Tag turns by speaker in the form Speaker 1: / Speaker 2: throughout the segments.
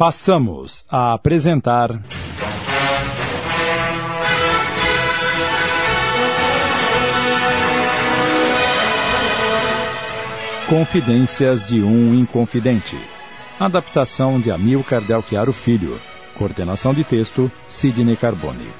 Speaker 1: Passamos a apresentar. Confidências de um Inconfidente. Adaptação de Amilcar Delchiaro Filho. Coordenação de texto, Sidney Carbone.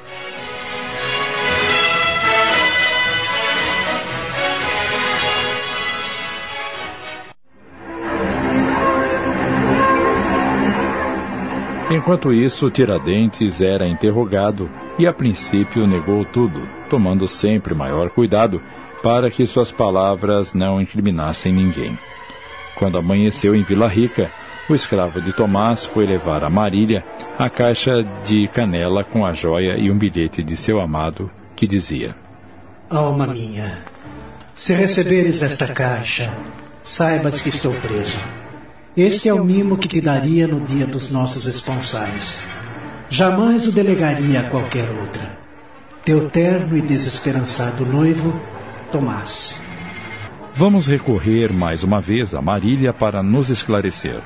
Speaker 1: Enquanto isso, Tiradentes era interrogado e a princípio negou tudo, tomando sempre maior cuidado para que suas palavras não incriminassem ninguém. Quando amanheceu em Vila Rica, o escravo de Tomás foi levar a Marília a caixa de canela com a joia e um bilhete de seu amado que dizia:
Speaker 2: Alma minha, se receberes esta caixa, saibas que estou preso este é o mimo que te daria no dia dos nossos esponsais. Jamais o delegaria a qualquer outra. Teu terno e desesperançado noivo, Tomás.
Speaker 1: Vamos recorrer mais uma vez a Marília para nos esclarecer.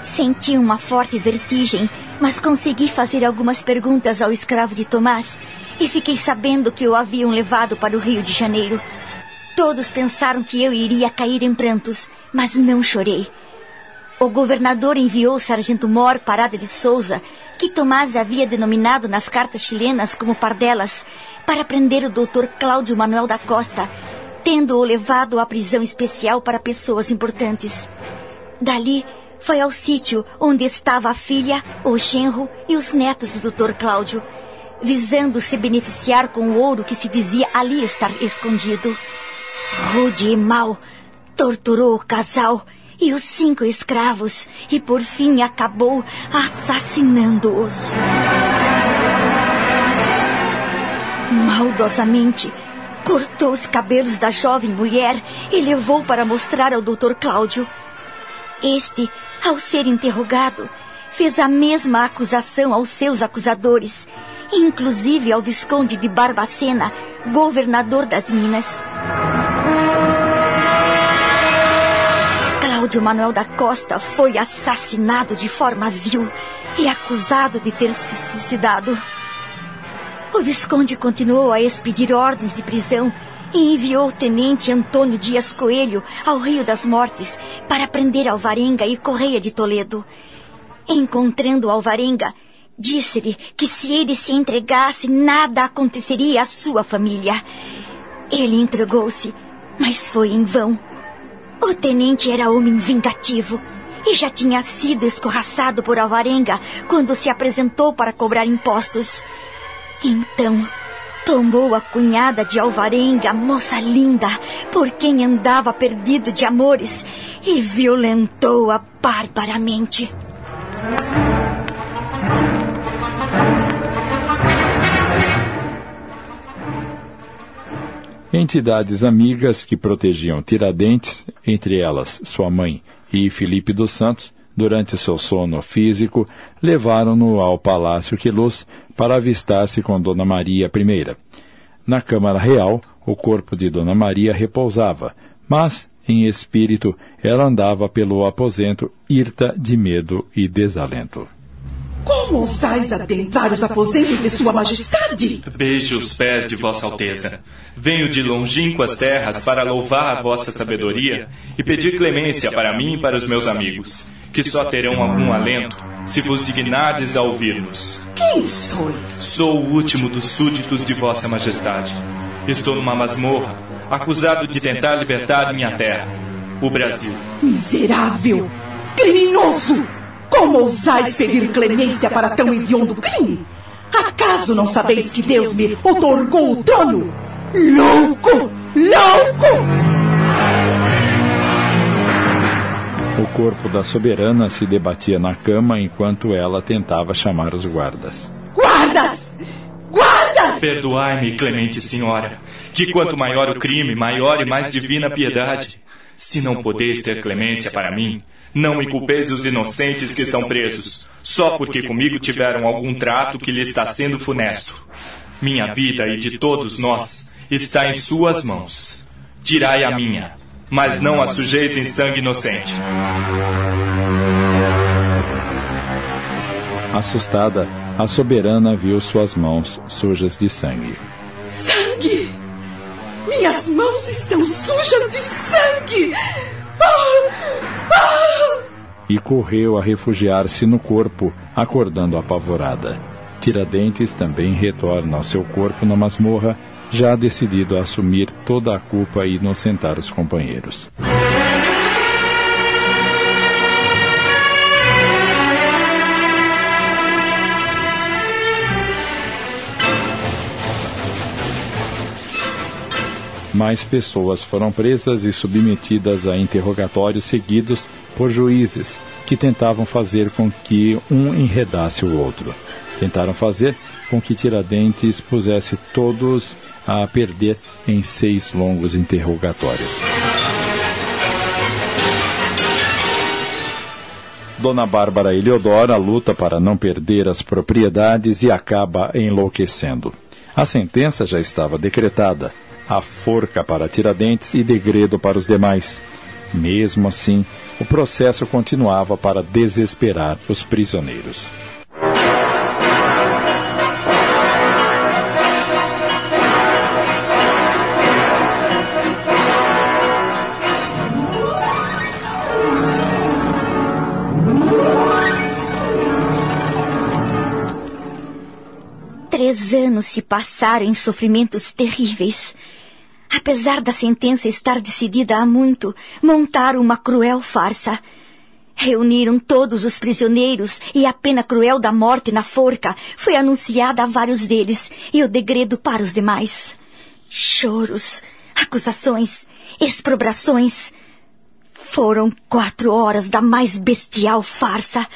Speaker 3: Senti uma forte vertigem, mas consegui fazer algumas perguntas ao escravo de Tomás e fiquei sabendo que o haviam levado para o Rio de Janeiro. Todos pensaram que eu iria cair em prantos, mas não chorei. O governador enviou o sargento Mor Parada de Souza, que Tomás havia denominado nas cartas chilenas como Pardelas, para prender o doutor Cláudio Manuel da Costa, tendo-o levado à prisão especial para pessoas importantes. Dali, foi ao sítio onde estava a filha, o genro e os netos do doutor Cláudio, visando se beneficiar com o ouro que se dizia ali estar escondido. Rude e mau, torturou o casal e os cinco escravos e por fim acabou assassinando-os. Maldosamente, cortou os cabelos da jovem mulher e levou para mostrar ao Dr. Cláudio. Este, ao ser interrogado, fez a mesma acusação aos seus acusadores, inclusive ao Visconde de Barbacena, governador das Minas. Cláudio Manuel da Costa foi assassinado de forma vil e acusado de ter se suicidado. O Visconde continuou a expedir ordens de prisão e enviou o tenente Antônio Dias Coelho ao Rio das Mortes para prender Alvarenga e Correia de Toledo. Encontrando Alvarenga, disse-lhe que se ele se entregasse, nada aconteceria à sua família. Ele entregou-se, mas foi em vão. O tenente era homem vingativo e já tinha sido escorraçado por Alvarenga quando se apresentou para cobrar impostos. Então, tomou a cunhada de Alvarenga, moça linda, por quem andava perdido de amores, e violentou-a barbaramente.
Speaker 1: Entidades amigas que protegiam Tiradentes, entre elas sua mãe e Felipe dos Santos, durante seu sono físico, levaram-no ao Palácio Queluz para avistar-se com Dona Maria I. Na Câmara Real, o corpo de Dona Maria repousava, mas, em espírito, ela andava pelo aposento, hirta de medo e desalento.
Speaker 4: Como ousais adentrar os aposentos de Sua Majestade?
Speaker 5: Beijo os pés de Vossa Alteza. Venho de longínquas terras para louvar a vossa sabedoria e pedir clemência para mim e para os meus amigos, que só terão algum alento se vos dignardes a ouvir-nos.
Speaker 4: Quem sois?
Speaker 5: Sou o último dos súditos de Vossa Majestade. Estou numa masmorra, acusado de tentar libertar minha terra, o Brasil.
Speaker 4: Miserável! Criminoso! Como ousais pedir clemência para tão hediondo crime? Acaso não sabeis que Deus me otorgou o trono? Louco! Louco!
Speaker 1: O corpo da soberana se debatia na cama enquanto ela tentava chamar os guardas.
Speaker 4: Guardas! Guardas!
Speaker 5: Perdoai-me, clemente senhora, que quanto maior o crime, maior e mais divina a piedade. Se não podeis ter clemência para mim, não me culpeis dos inocentes que estão presos, só porque comigo tiveram algum trato que lhe está sendo funesto. Minha vida e de todos nós está em suas mãos. Tirai a minha, mas não a sujeis em sangue inocente.
Speaker 1: Assustada, a soberana viu suas mãos sujas de sangue.
Speaker 4: Sangue! Minhas mãos estão sujas de sangue! Ah! Ah!
Speaker 1: E correu a refugiar-se no corpo, acordando apavorada. Tiradentes também retorna ao seu corpo na masmorra, já decidido a assumir toda a culpa e inocentar os companheiros. Mais pessoas foram presas e submetidas a interrogatórios seguidos por juízes que tentavam fazer com que um enredasse o outro. Tentaram fazer com que Tiradentes pusesse todos a perder em seis longos interrogatórios. Dona Bárbara Eleodora luta para não perder as propriedades e acaba enlouquecendo. A sentença já estava decretada a forca para Tiradentes e degredo para os demais. Mesmo assim, o processo continuava para desesperar os prisioneiros.
Speaker 3: Se passaram em sofrimentos terríveis. Apesar da sentença estar decidida há muito, montaram uma cruel farsa. Reuniram todos os prisioneiros e a pena cruel da morte na forca foi anunciada a vários deles e o degredo para os demais. Choros, acusações, exprobrações. Foram quatro horas da mais bestial farsa.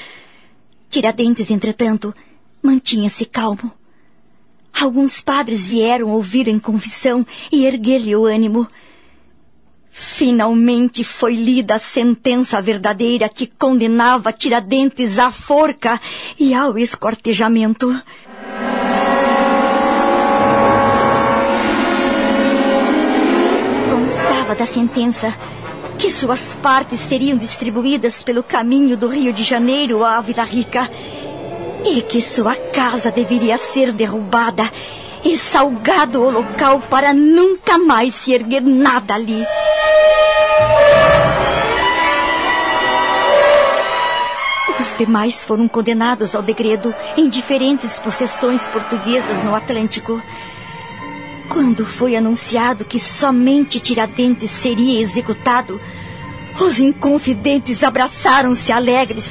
Speaker 3: Tiradentes, entretanto, mantinha-se calmo. Alguns padres vieram ouvir em confissão e erguer-lhe o ânimo. Finalmente foi lida a sentença verdadeira que condenava Tiradentes à forca e ao escortejamento. Constava da sentença que suas partes seriam distribuídas pelo caminho do Rio de Janeiro à Vila Rica e que sua casa deveria ser derrubada e salgado o local para nunca mais se erguer nada ali. Os demais foram condenados ao degredo em diferentes possessões portuguesas no Atlântico. Quando foi anunciado que somente Tiradentes seria executado, os inconfidentes abraçaram-se alegres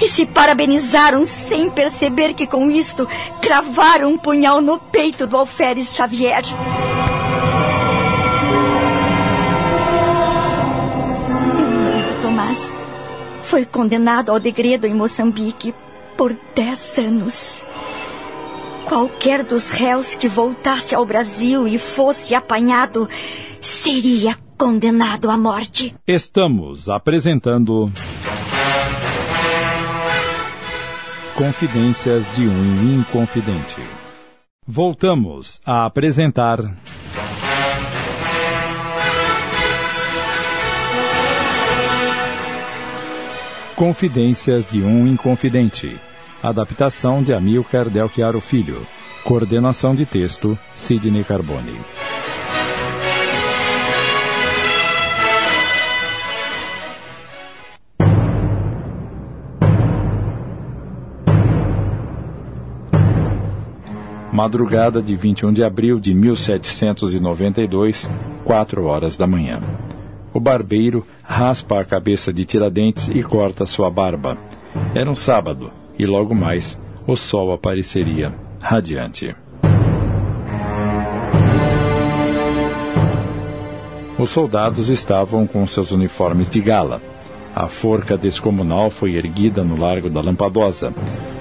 Speaker 3: e se parabenizaram sem perceber que com isto cravaram um punhal no peito do alferes Xavier. Meu Tomás foi condenado ao degredo em Moçambique por dez anos. Qualquer dos réus que voltasse ao Brasil e fosse apanhado seria condenado à morte.
Speaker 1: Estamos apresentando. Confidências de um Inconfidente. Voltamos a apresentar. Confidências de um Inconfidente. Adaptação de Amilcar Del Chiaro Filho. Coordenação de texto, Sidney Carbone. Madrugada de 21 de abril de 1792, quatro horas da manhã. O barbeiro raspa a cabeça de Tiradentes e corta sua barba. Era um sábado, e logo mais o sol apareceria radiante. Os soldados estavam com seus uniformes de gala. A forca descomunal foi erguida no Largo da Lampadosa.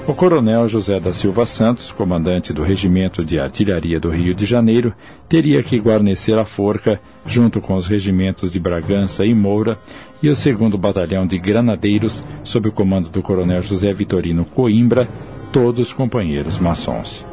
Speaker 1: O coronel José da Silva Santos, comandante do Regimento de Artilharia do Rio de Janeiro, teria que guarnecer a forca junto com os regimentos de Bragança e Moura e o segundo batalhão de granadeiros sob o comando do coronel José Vitorino Coimbra, todos companheiros maçons.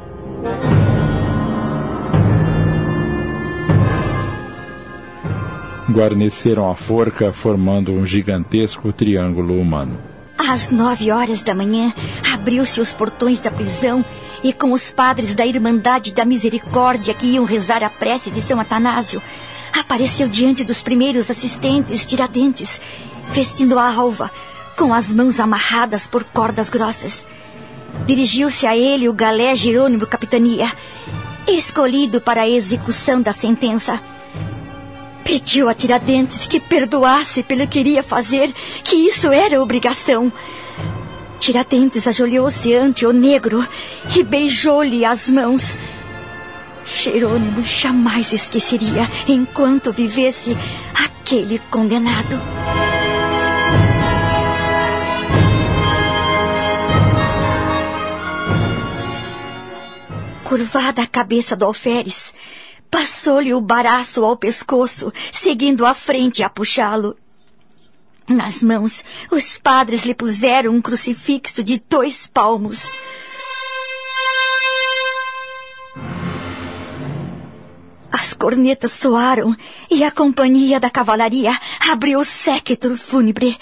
Speaker 1: Guarneceram a forca formando um gigantesco triângulo humano.
Speaker 3: Às nove horas da manhã, abriu-se os portões da prisão e com os padres da Irmandade da Misericórdia que iam rezar a prece de São Atanásio, apareceu diante dos primeiros assistentes Tiradentes, vestindo a alva, com as mãos amarradas por cordas grossas. Dirigiu-se a ele o galé Jerônimo Capitania, escolhido para a execução da sentença. Pediu a Tiradentes que perdoasse pelo que iria fazer, que isso era obrigação. Tiradentes ajoelhou-se ante o negro e beijou-lhe as mãos. Jerônimo jamais esqueceria, enquanto vivesse, aquele condenado. Curvada a cabeça do alferes, passou-lhe o baraço ao pescoço, seguindo à frente a puxá-lo. Nas mãos, os padres lhe puseram um crucifixo de dois palmos. As cornetas soaram e a companhia da cavalaria abriu o séquitro fúnebre,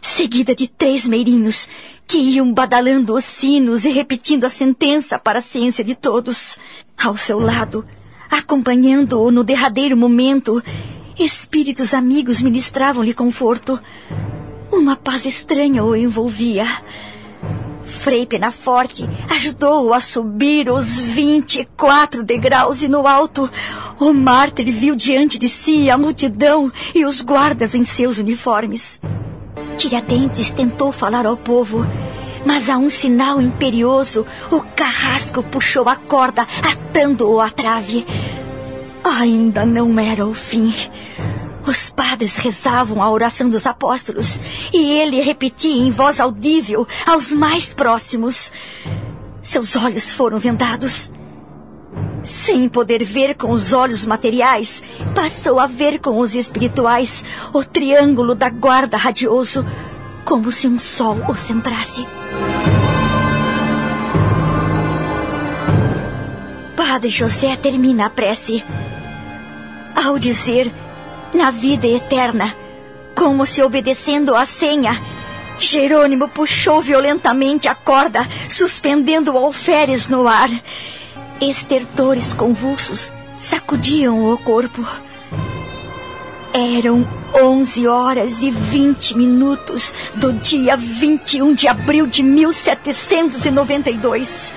Speaker 3: seguida de três meirinhos que iam badalando os sinos e repetindo a sentença para a ciência de todos. Ao seu lado, acompanhando-o no derradeiro momento, espíritos amigos ministravam-lhe conforto. Uma paz estranha o envolvia. Frei Penaforte ajudou-o a subir os vinte e quatro degraus e no alto o mártir viu diante de si a multidão e os guardas em seus uniformes. Tiradentes tentou falar ao povo, mas a um sinal imperioso, o carrasco puxou a corda, atando-o à trave. Ainda não era o fim. Os padres rezavam a oração dos apóstolos e ele repetia em voz audível aos mais próximos. Seus olhos foram vendados. Sem poder ver com os olhos materiais, passou a ver com os espirituais o triângulo da guarda radioso, como se um sol o centrasse. Padre José termina a prece. Ao dizer na vida eterna. Como se obedecendo à senha, Jerônimo puxou violentamente a corda, suspendendo o alferes no ar. Estertores convulsos sacudiam o corpo. Eram onze horas e vinte minutos do dia 21 de abril de 1792.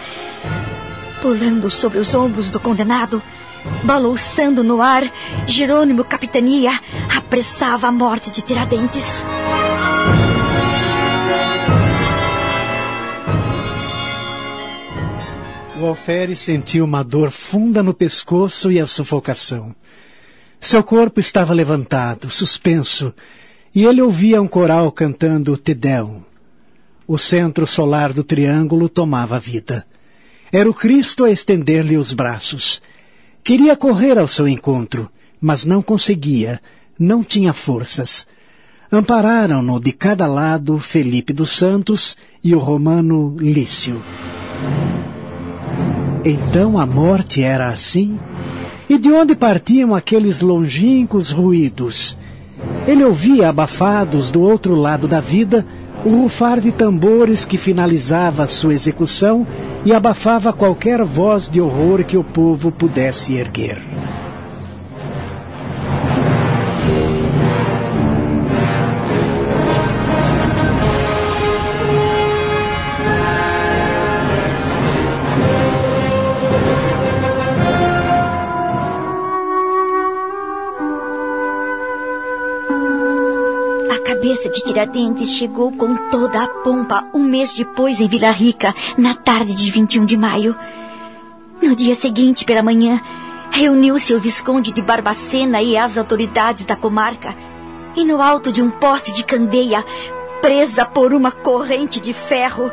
Speaker 3: Pulando sobre os ombros do condenado, Balouçando no ar, Jerônimo Capitania apressava a morte de Tiradentes.
Speaker 2: O alferes sentiu uma dor funda no pescoço e a sufocação. Seu corpo estava levantado, suspenso, e ele ouvia um coral cantando Te Deum. O centro solar do triângulo tomava vida. Era o Cristo a estender-lhe os braços. Queria correr ao seu encontro, mas não conseguia, não tinha forças. Ampararam-no de cada lado Felipe dos Santos e o romano Lício. Então a morte era assim? E de onde partiam aqueles longínquos ruídos? Ele ouvia abafados do outro lado da vida o rufar de tambores que finalizava sua execução e abafava qualquer voz de horror que o povo pudesse erguer.
Speaker 3: Cabeça de Tiradentes chegou com toda a pompa um mês depois em Vila Rica, na tarde de 21 de maio. No dia seguinte, pela manhã, reuniu-se o Visconde de Barbacena e as autoridades da comarca. E no alto de um poste de candeia, presa por uma corrente de ferro,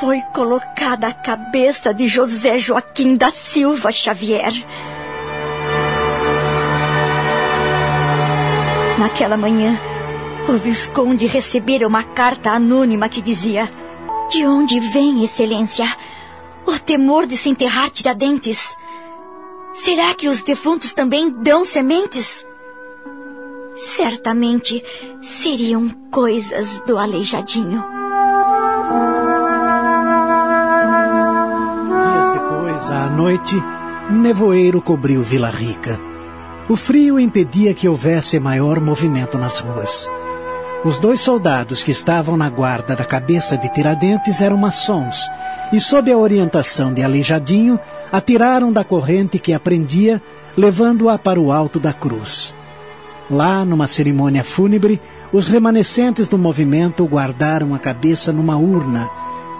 Speaker 3: foi colocada a cabeça de José Joaquim da Silva Xavier. Naquela manhã, o Visconde recebera uma carta anônima que dizia: De onde vem, Excelência, o temor de se enterrar tiradentes? Será que os defuntos também dão sementes? Certamente seriam coisas do aleijadinho.
Speaker 2: À noite, nevoeiro cobriu Vila Rica. O frio impedia que houvesse maior movimento nas ruas. Os dois soldados que estavam na guarda da cabeça de Tiradentes eram maçons e, sob a orientação de Aleijadinho, atiraram da corrente que aprendia, levando-a para o alto da cruz. Lá, numa cerimônia fúnebre, os remanescentes do movimento guardaram a cabeça numa urna,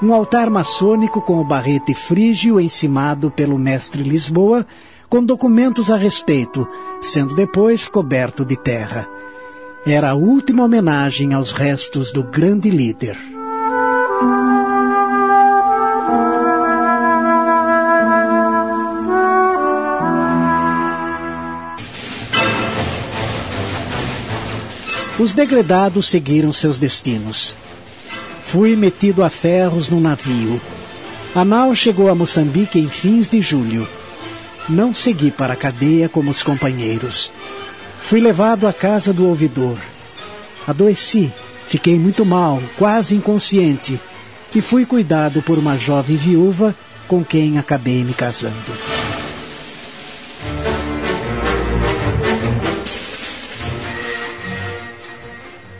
Speaker 2: um altar maçônico com o barrete frígio encimado pelo mestre Lisboa, com documentos a respeito, sendo depois coberto de terra. Era a última homenagem aos restos do grande líder. Os degredados seguiram seus destinos. Fui metido a ferros num navio. A nau chegou a Moçambique em fins de julho. Não segui para a cadeia como os companheiros. Fui levado à casa do ouvidor. Adoeci, fiquei muito mal, quase inconsciente, e fui cuidado por uma jovem viúva com quem acabei me casando.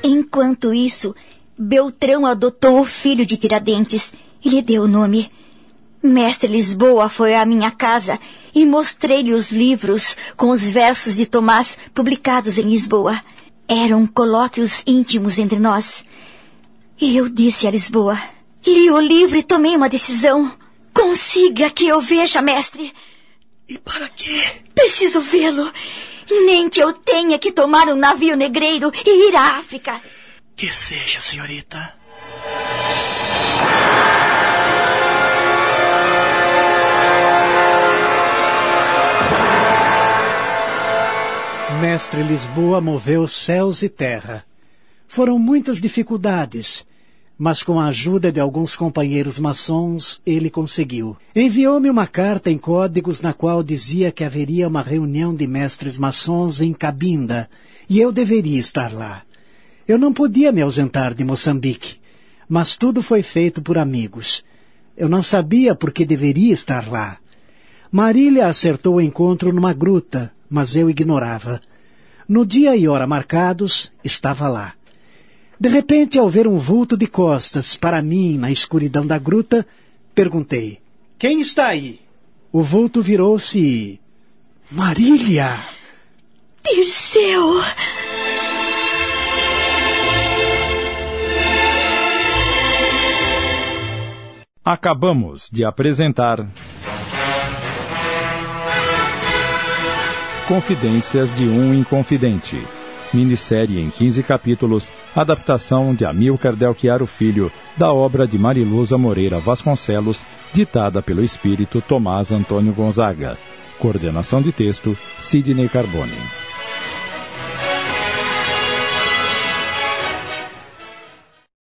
Speaker 3: Enquanto isso, Beltrão adotou o filho de Tiradentes e lhe deu o nome. Mestre Lisboa foi à minha casa e mostrei-lhe os livros com os versos de Tomás publicados em Lisboa. Eram colóquios íntimos entre nós. E eu disse a Lisboa: Li o livro e tomei uma decisão. Consiga que eu veja, mestre.
Speaker 6: E para quê?
Speaker 3: Preciso vê-lo. Nem que eu tenha que tomar um navio negreiro e ir à África.
Speaker 6: Que seja, senhorita.
Speaker 2: Mestre Lisboa moveu céus e terra. Foram muitas dificuldades, mas com a ajuda de alguns companheiros maçons, ele conseguiu. Enviou-me uma carta em códigos na qual dizia que haveria uma reunião de mestres maçons em Cabinda, e eu deveria estar lá. Eu não podia me ausentar de Moçambique, mas tudo foi feito por amigos. Eu não sabia por que deveria estar lá. Marília acertou o encontro numa gruta, mas eu ignorava. No dia e hora marcados, estava lá. De repente, ao ver um vulto de costas para mim na escuridão da gruta, perguntei: Quem está aí? O vulto virou-se e. Marília!
Speaker 3: Dirceu!
Speaker 1: Acabamos de apresentar. Confidências de um Inconfidente. Minissérie em 15 capítulos, adaptação de Amilcar Delchiaro Filho, da obra de Mariluza Moreira Vasconcelos, ditada pelo espírito Tomás Antônio Gonzaga. Coordenação de texto, Sidney Carbone.